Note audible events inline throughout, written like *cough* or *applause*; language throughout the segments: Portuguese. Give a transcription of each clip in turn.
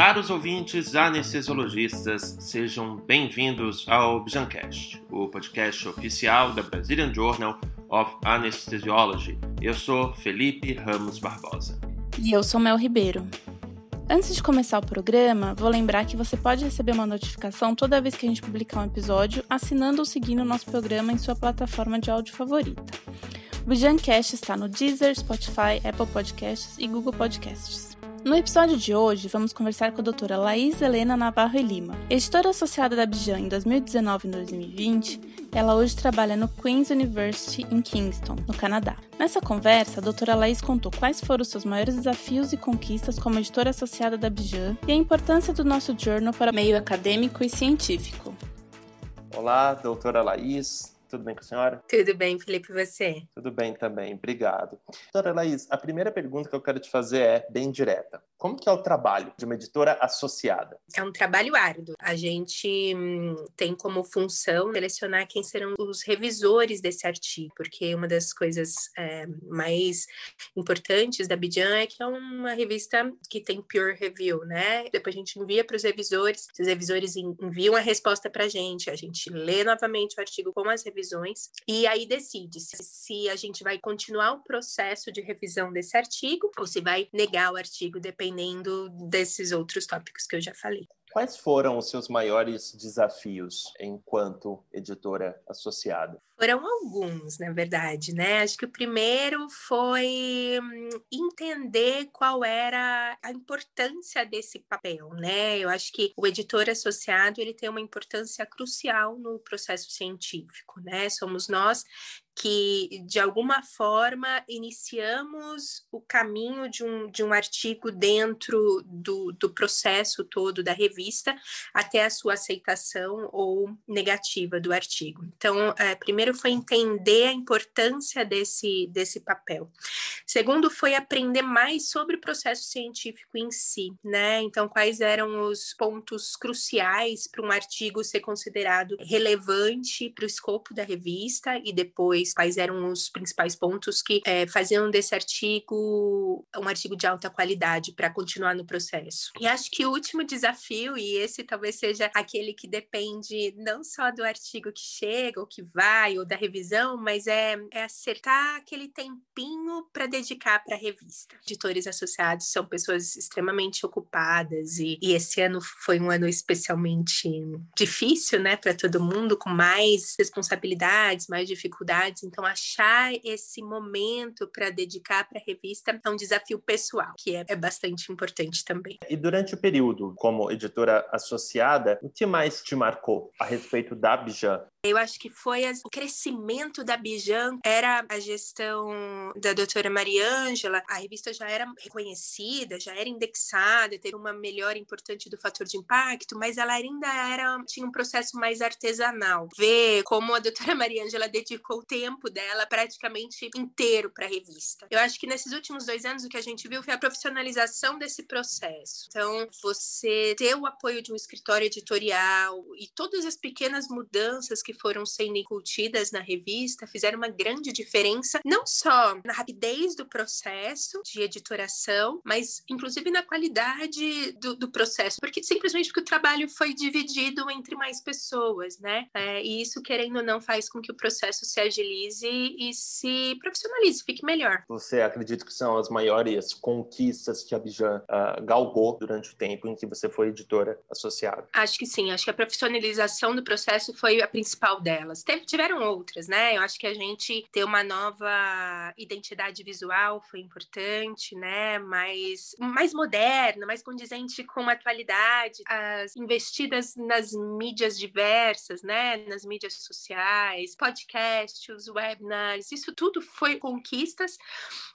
Caros ouvintes anestesiologistas, sejam bem-vindos ao Bjancast, o podcast oficial da Brazilian Journal of Anesthesiology. Eu sou Felipe Ramos Barbosa. E eu sou Mel Ribeiro. Antes de começar o programa, vou lembrar que você pode receber uma notificação toda vez que a gente publicar um episódio, assinando ou seguindo o nosso programa em sua plataforma de áudio favorita. O Bijancast está no Deezer, Spotify, Apple Podcasts e Google Podcasts. No episódio de hoje, vamos conversar com a doutora Laís Helena Navarro e Lima. Editora associada da Bijan em 2019 e 2020, ela hoje trabalha no Queen's University em Kingston, no Canadá. Nessa conversa, a doutora Laís contou quais foram os seus maiores desafios e conquistas como editora associada da Bijan e a importância do nosso journal para o meio acadêmico e científico. Olá, doutora Laís. Tudo bem com a senhora? Tudo bem, Felipe, e você? Tudo bem também, obrigado. Doutora Laís, a primeira pergunta que eu quero te fazer é bem direta. Como que é o trabalho de uma editora associada? É um trabalho árduo. A gente hum, tem como função selecionar quem serão os revisores desse artigo, porque uma das coisas é, mais importantes da Bijan é que é uma revista que tem peer review, né? Depois a gente envia para os revisores, os revisores enviam a resposta para a gente, a gente lê novamente o artigo com as revisões e aí decide se a gente vai continuar o processo de revisão desse artigo ou se vai negar o artigo, dependendo desses outros tópicos que eu já falei. Quais foram os seus maiores desafios enquanto editora associada? Foram alguns, na verdade, né? Acho que o primeiro foi hum, entender qual era a importância desse papel, né? Eu acho que o editor associado ele tem uma importância crucial no processo científico, né? Somos nós que de alguma forma iniciamos o caminho de um, de um artigo dentro do, do processo todo da revista até a sua aceitação ou negativa do artigo. Então, é, primeiro primeiro foi entender a importância desse, desse papel. Segundo, foi aprender mais sobre o processo científico em si, né? Então, quais eram os pontos cruciais para um artigo ser considerado relevante para o escopo da revista e depois quais eram os principais pontos que é, faziam desse artigo um artigo de alta qualidade para continuar no processo. E acho que o último desafio, e esse talvez seja aquele que depende não só do artigo que chega ou que vai, da revisão, mas é, é acertar aquele tempinho para dedicar para a revista. Editores associados são pessoas extremamente ocupadas e, e esse ano foi um ano especialmente difícil, né, para todo mundo, com mais responsabilidades, mais dificuldades. Então, achar esse momento para dedicar para a revista é um desafio pessoal, que é, é bastante importante também. E durante o período como editora associada, o que mais te marcou a respeito da Bijan? Eu acho que foi as, o crescimento da Bijan, era a gestão da doutora Mariângela, a revista já era reconhecida, já era indexada, teve uma melhora importante do fator de impacto, mas ela ainda era tinha um processo mais artesanal. Ver como a doutora *laughs* Mariângela dedicou o tempo dela praticamente inteiro para a revista. Eu acho que nesses últimos dois anos o que a gente viu foi a profissionalização desse processo. Então, você ter o apoio de um escritório editorial e todas as pequenas mudanças que que foram sendo incutidas na revista fizeram uma grande diferença, não só na rapidez do processo de editoração, mas inclusive na qualidade do, do processo, porque simplesmente porque o trabalho foi dividido entre mais pessoas, né? É, e isso, querendo ou não, faz com que o processo se agilize e se profissionalize, fique melhor. Você acredita que são as maiores conquistas que a Bijan uh, galgou durante o tempo em que você foi editora associada? Acho que sim, acho que a profissionalização do processo foi a principal principal delas. Teve, tiveram outras, né? Eu acho que a gente ter uma nova identidade visual foi importante, né? Mais, mais moderna, mais condizente com a atualidade. As investidas nas mídias diversas, né? Nas mídias sociais, podcasts, webinars, isso tudo foi conquistas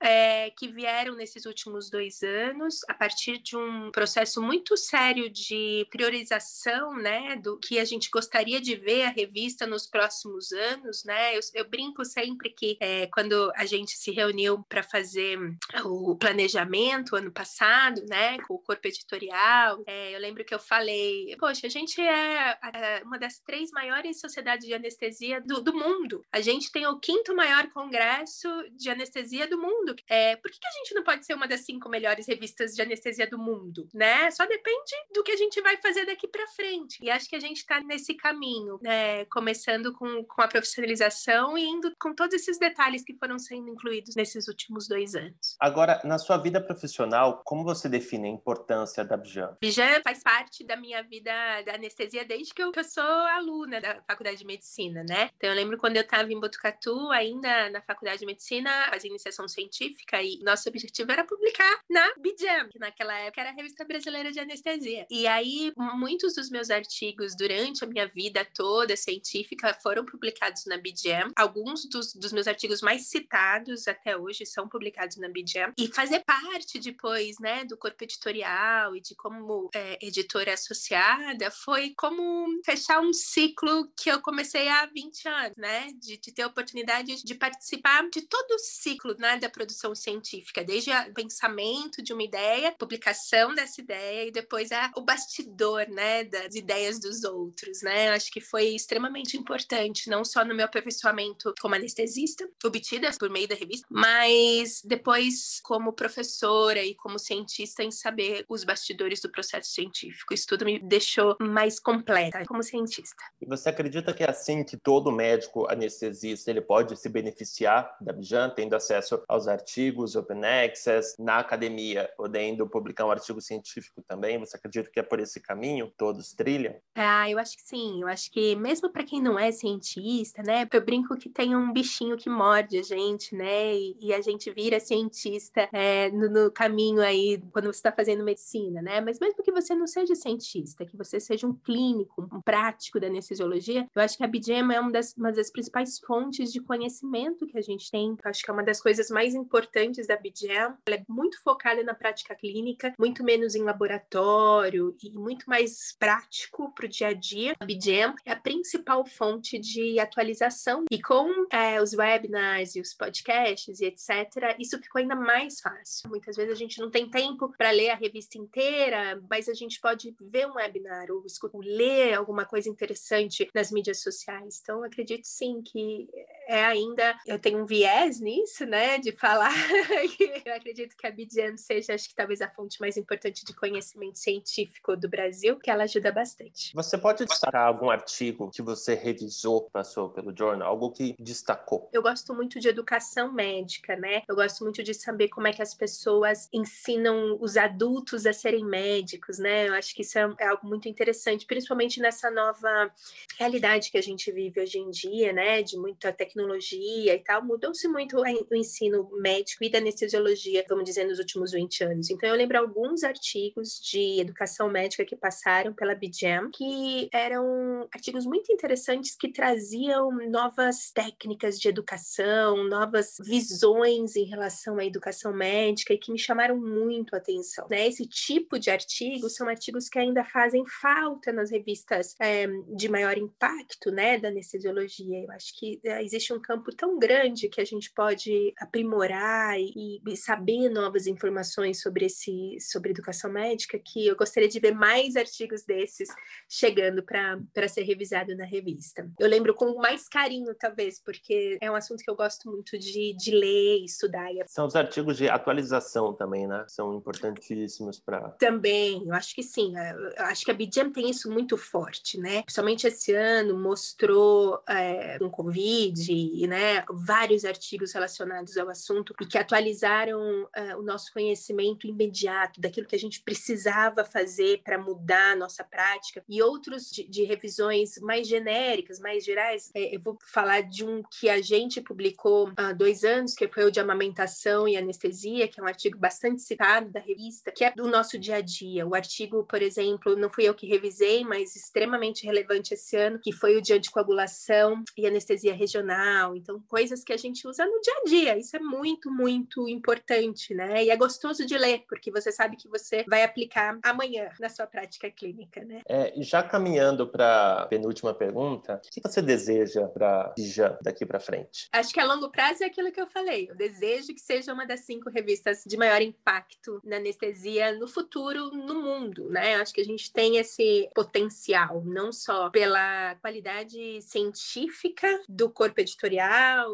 é, que vieram nesses últimos dois anos a partir de um processo muito sério de priorização, né? Do que a gente gostaria de ver a revista vista nos próximos anos, né? Eu, eu brinco sempre que é, quando a gente se reuniu para fazer o planejamento ano passado, né, com o corpo editorial, é, eu lembro que eu falei, poxa, a gente é uma das três maiores sociedades de anestesia do, do mundo. A gente tem o quinto maior congresso de anestesia do mundo mundo. É, por que, que a gente não pode ser uma das cinco melhores revistas de anestesia do mundo, né? Só depende do que a gente vai fazer daqui para frente. E acho que a gente está nesse caminho, né? Começando com, com a profissionalização e indo com todos esses detalhes que foram sendo incluídos nesses últimos dois anos. Agora, na sua vida profissional, como você define a importância da Bijan? Bijan faz parte da minha vida da anestesia desde que eu, que eu sou aluna da Faculdade de Medicina, né? Então eu lembro quando eu estava em Botucatu, ainda na Faculdade de Medicina, fazia iniciação científica e nosso objetivo era publicar na Bijan, que naquela época era a Revista Brasileira de Anestesia. E aí, muitos dos meus artigos durante a minha vida toda científica foram publicados na Bijan. Alguns dos, dos meus artigos mais citados até hoje são publicados na Bijan. E fazer parte depois, né, do corpo editorial e de como é, editora associada foi como fechar um ciclo que eu comecei há 20 anos, né, de, de ter a oportunidade de participar de todo o ciclo, né, da produção científica, desde o pensamento de uma ideia, publicação dessa ideia e depois a, o bastidor, né, das ideias dos outros, né? Acho que foi extremamente importante, não só no meu aperfeiçoamento como anestesista, obtida por meio da revista, mas depois como professora e como cientista em saber os bastidores do processo científico. Isso tudo me deixou mais completa como cientista. E você acredita que é assim que todo médico anestesista ele pode se beneficiar da Bijan, tendo acesso aos artigos, open access, na academia, podendo publicar um artigo científico também? Você acredita que é por esse caminho todos trilham? Ah, eu acho que sim. Eu acho que mesmo para quem não é cientista, né? Eu brinco que tem um bichinho que morde a gente, né? E, e a gente vira cientista é, no, no, caminho aí quando você está fazendo medicina, né? Mas mesmo que você não seja cientista, que você seja um clínico, um prático da anestesiologia, eu acho que a BGM é uma das, uma das principais fontes de conhecimento que a gente tem. Eu acho que é uma das coisas mais importantes da BGM. Ela é muito focada na prática clínica, muito menos em laboratório e muito mais prático para o dia a dia. A BGM é a principal fonte de atualização e com é, os webinars e os podcasts e etc., isso ficou ainda mais fácil. Muitas vezes a gente não tem tempo para ler a revista inteira, mas a gente pode ver um webinar ou, ou ler alguma coisa interessante nas mídias sociais. Então, acredito sim que é ainda. Eu tenho um viés nisso, né, de falar *laughs* eu acredito que a BGM seja, acho que talvez a fonte mais importante de conhecimento científico do Brasil, que ela ajuda bastante. Você pode destacar algum artigo que você revisou, passou pelo jornal, algo que destacou? Eu gosto muito de educação médica, né? Eu gosto muito de saber como é que as pessoas ensinam os adultos a serem médicos, né? Eu acho que isso é, é algo muito interessante, principalmente nessa nova realidade que a gente vive hoje em dia, né? De muita tecnologia e tal. Mudou-se muito o ensino médico e da anestesiologia, vamos dizer, nos últimos 20 anos. Então, eu lembro alguns artigos de educação médica que passaram pela BGM, que eram artigos muito interessantes que traziam novas técnicas de educação, novas visões em relação à educação médica e que me chamaram muito a atenção. Né? Esse tipo de artigos são artigos que ainda fazem falta nas revistas é, de maior impacto né, da anestesiologia. Eu acho que é, existe um campo tão grande que a gente pode aprimorar e, e saber novas informações sobre esse sobre educação médica que eu gostaria de ver mais artigos desses chegando para ser revisado na revista. Eu lembro com mais carinho, talvez, porque é um assunto que eu gosto muito de, de ler e estudar. São os artigos de atualização também, né? São importantíssimos para. Também, eu acho que sim. Eu acho que a BGM tem isso muito forte, né? Principalmente esse ano mostrou é, com Covid, né? Vários artigos relacionados ao assunto e que atualizaram é, o nosso conhecimento imediato daquilo que a gente precisava fazer para mudar a nossa prática e outros de, de revisões mais genéricas, mais gerais. É, eu vou falar de um que a gente publicou há dois anos, que foi o de amamentação e anestesia, que é um artigo bastante citado da revista, que é do nosso dia a dia. O artigo, por exemplo, não fui eu que revisei, mas extremamente relevante esse ano, que foi o de anticoagulação e anestesia regional. Então, coisas que a gente usa no dia a dia. Isso é muito, muito importante, né? E é gostoso de ler, porque você sabe que você vai aplicar amanhã na sua prática clínica, né? É, já caminhando para a penúltima pergunta, o que você deseja para Bijan daqui para frente? Acho que a longo prazo é aquilo que eu falei. Eu desejo que seja uma das cinco revistas de maior impacto na anestesia no futuro no mundo, né? Acho que a gente tem esse potencial, não só pela da qualidade científica do corpo editorial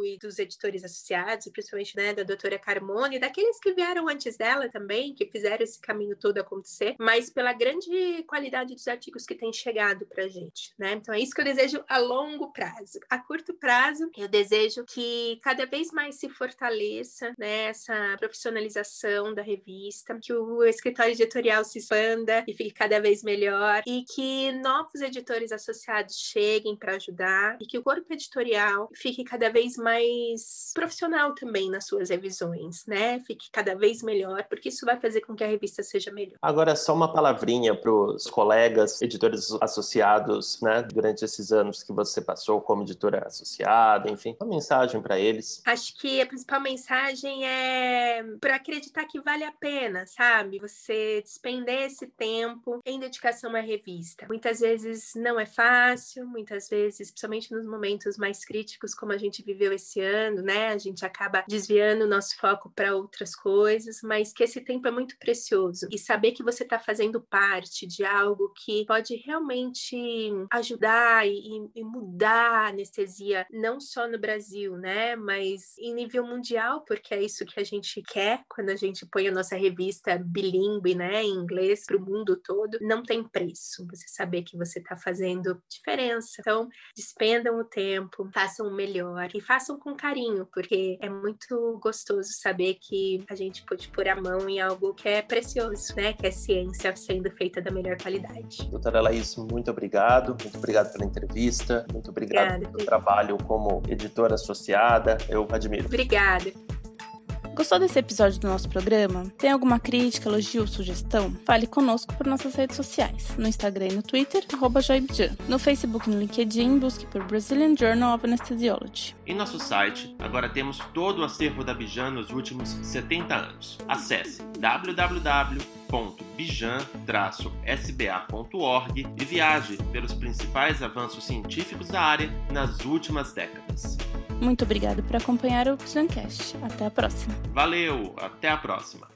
e dos editores associados, principalmente né, da doutora Carmone, daqueles que vieram antes dela também, que fizeram esse caminho todo acontecer, mas pela grande qualidade dos artigos que têm chegado para a gente. Né? Então é isso que eu desejo a longo prazo. A curto prazo, eu desejo que cada vez mais se fortaleça né, essa profissionalização da revista, que o escritório editorial se expanda e fique cada vez melhor e que novos editores associados cheguem para ajudar e que o corpo editorial fique cada vez mais profissional também nas suas revisões, né? Fique cada vez melhor, porque isso vai fazer com que a revista seja melhor. Agora, só uma palavrinha para os colegas editores associados, né? Durante esses anos que você passou como editora associada, enfim, uma mensagem para eles. Acho que a principal mensagem é para acreditar que vale a pena, sabe? Você despender esse tempo em dedicação à revista. Muitas vezes não é fácil, muitas vezes, principalmente nos momentos mais críticos, como a gente viveu esse ano, né? A gente acaba desviando o nosso foco para outras coisas, mas que esse tempo é muito precioso. E saber que você está fazendo parte de algo que pode realmente ajudar e, e mudar a anestesia, não só no Brasil, né? Mas em nível mundial, porque é isso que a gente quer quando a gente põe a nossa revista bilíngue, né? Em inglês para o mundo todo, não tem preço. Você saber que você está fazendo diferença. Então, despendam o tempo, façam o melhor e façam com carinho, porque é muito gostoso saber que a gente pode pôr a mão em algo que é precioso, né? Que é ciência sendo feita da melhor qualidade. Doutora Laís, muito obrigado. Muito obrigado pela entrevista. Muito obrigado Obrigada, pelo trabalho como editora associada. Eu admiro. Obrigada. Gostou desse episódio do nosso programa? Tem alguma crítica, elogio ou sugestão? Fale conosco por nossas redes sociais, no Instagram e no Twitter, joibjan. No Facebook e no LinkedIn, busque por Brazilian Journal of Anesthesiology. Em nosso site, agora temos todo o acervo da Bijan nos últimos 70 anos. Acesse www.bijan-sba.org e viaje pelos principais avanços científicos da área nas últimas décadas. Muito obrigado por acompanhar o Suncast. Até a próxima. Valeu, até a próxima.